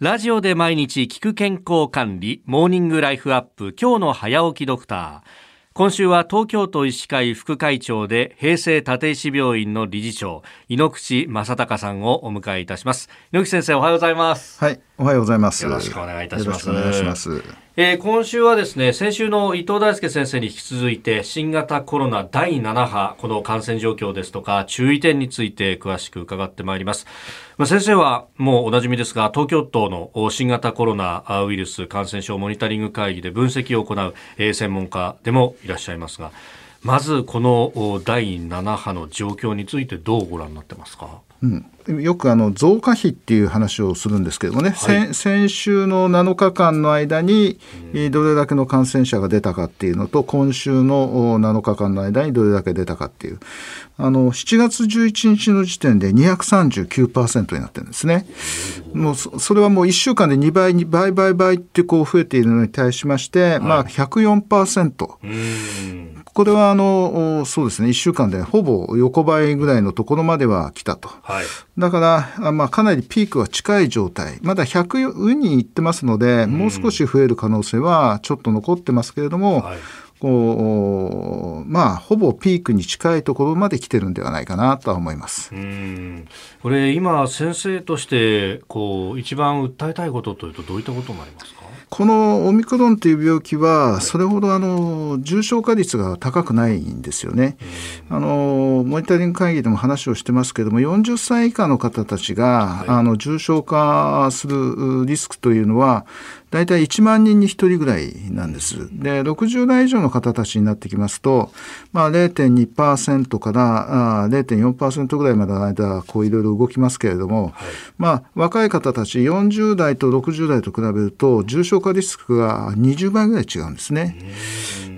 ラジオで毎日聞く健康管理、モーニングライフアップ、今日の早起きドクター。今週は東京都医師会副会長で平成立石病院の理事長井ノ口正隆さんをお迎えいたします。井ノ口先生おはようございます。はい。おはようございます。よろしくお願いいたします。お願いします。えー、今週はですね先週の伊藤大輔先生に引き続いて新型コロナ第7波この感染状況ですとか注意点について詳しく伺ってまいります、まあ、先生はもうおなじみですが東京都の新型コロナウイルス感染症モニタリング会議で分析を行う、えー、専門家でもいらっしゃいますがまずこの第7波の状況についてどうご覧になってますか？うん、よくあの増加比っていう話をするんですけどもね、はい、先週の7日間の間にどれだけの感染者が出たかっていうのと今週の7日間の間にどれだけ出たかっていう。あの7月11日の時点で239%になってるんですね。もうそれはもう1週間で2倍に倍倍倍ってこう増えているのに対しまして、はい、まあ104%。これはあのそうですね。1週間でほぼ横ばいぐらいのところまでは来たと、はい、だからまあかなりピークは近い状態。まだ100にいってますので、もう少し増える可能性はちょっと残ってますけれども、はい。こうまあほぼピークに近いところまで来てるんではないかなとは思います。うん。これ今先生としてこう一番訴えたいことというとどういったことになりますか？このオミクロンという病気は、それほどあの重症化率が高くないんですよね。あのモニタリング会議でも話をしてますけれども、40歳以下の方たちが、あの重症化するリスクというのは、大体1万人に1人ぐらいなんです。で、60代以上の方たちになってきますと、まあ、0.2%からあ0.4%ぐらいまでの間、こういろいろ動きますけれども、はい、まあ、若い方たち40代と60代と比べると、重症化リスクが20倍ぐらい違うんですね。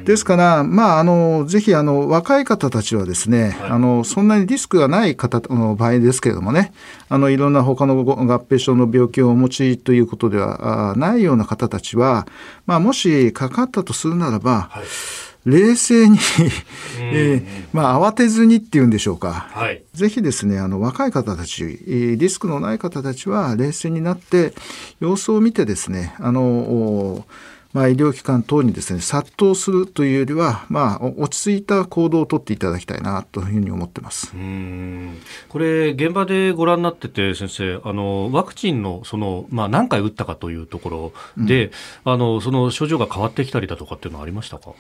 ですから、まあ、あのぜひあの若い方たちはですね、はい、あのそんなにリスクがない方の場合ですけれどもねあのいろんな他の合併症の病気をお持ちということではないような方たちは、まあ、もしかかったとするならば、はい冷静にえー、まあ、慌てずにっていうんでしょうか、はい、ぜひですねあの若い方たちリスクのない方たちは冷静になって様子を見てですねあのまあ、医療機関等にですね殺到するというよりは、まあ、落ち着いた行動をとっていただきたいなというふうに思ってますうんこれ、現場でご覧になってて、先生、あのワクチンのその、まあ、何回打ったかというところで、うん、あのその症状が変わってきたりだとかっていうのはありましたか？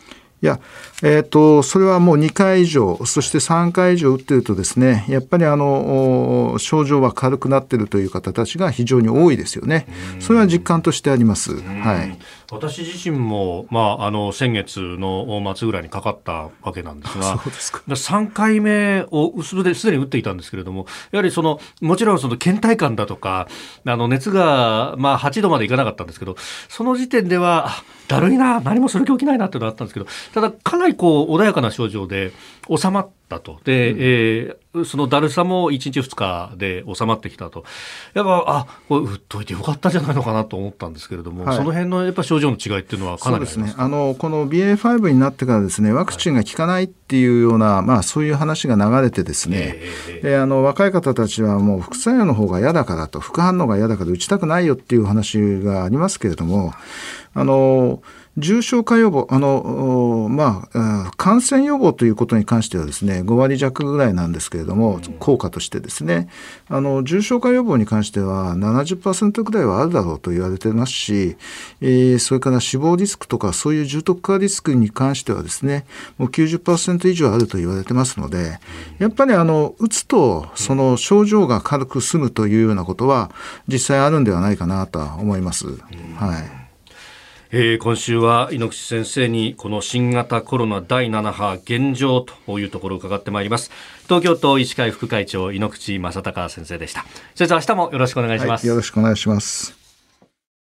いや、えーと、それはもう2回以上、そして3回以上打ってるとですね、やっぱりあの症状は軽くなっているという方たちが非常に多いですよね。それは実感としてあります。はい。私自身も、まあ、あの先月の末ぐらいにかかったわけなんですが、そうですか。3回目をすでに打っていたんですけれども、やはりそのもちろんその倦怠感だとか、あの熱が、まあ、8度までいかなかったんですけど、その時点では、だるいな、何もする気起きないなっていうのがあったんですけど、ただ、かなりこう穏やかな症状で収まったと。で、うん、えー、そのだるさも1日2日で収まってきたと。やっぱ、あ、これ打っといてよかったんじゃないのかなと思ったんですけれども、はい、その辺のやっぱ症状の違いっていうのはかなりありますね。あの、この BA.5 になってからですね、ワクチンが効かないっていうような、はい、まあそういう話が流れてですね、えー、で、あの、若い方たちはもう副作用の方が嫌だからと、副反応が嫌だから打ちたくないよっていう話がありますけれども、あの、重症化予防、あの、まあ、感染予防ということに関してはですね、5割弱ぐらいなんですけれども、効果としてですね、あの、重症化予防に関しては70%ぐらいはあるだろうと言われてますし、えー、それから死亡リスクとかそういう重篤化リスクに関してはですね、もう90%以上あると言われてますので、やっぱりあの、打つとその症状が軽く済むというようなことは実際あるんではないかなと思います。はい。えー、今週は猪口先生にこの新型コロナ第7波現状というところを伺ってまいります。東京都医師会副会長猪口正孝先生でした。先生明日もよろしくお願いします、はい、よろしくお願いします。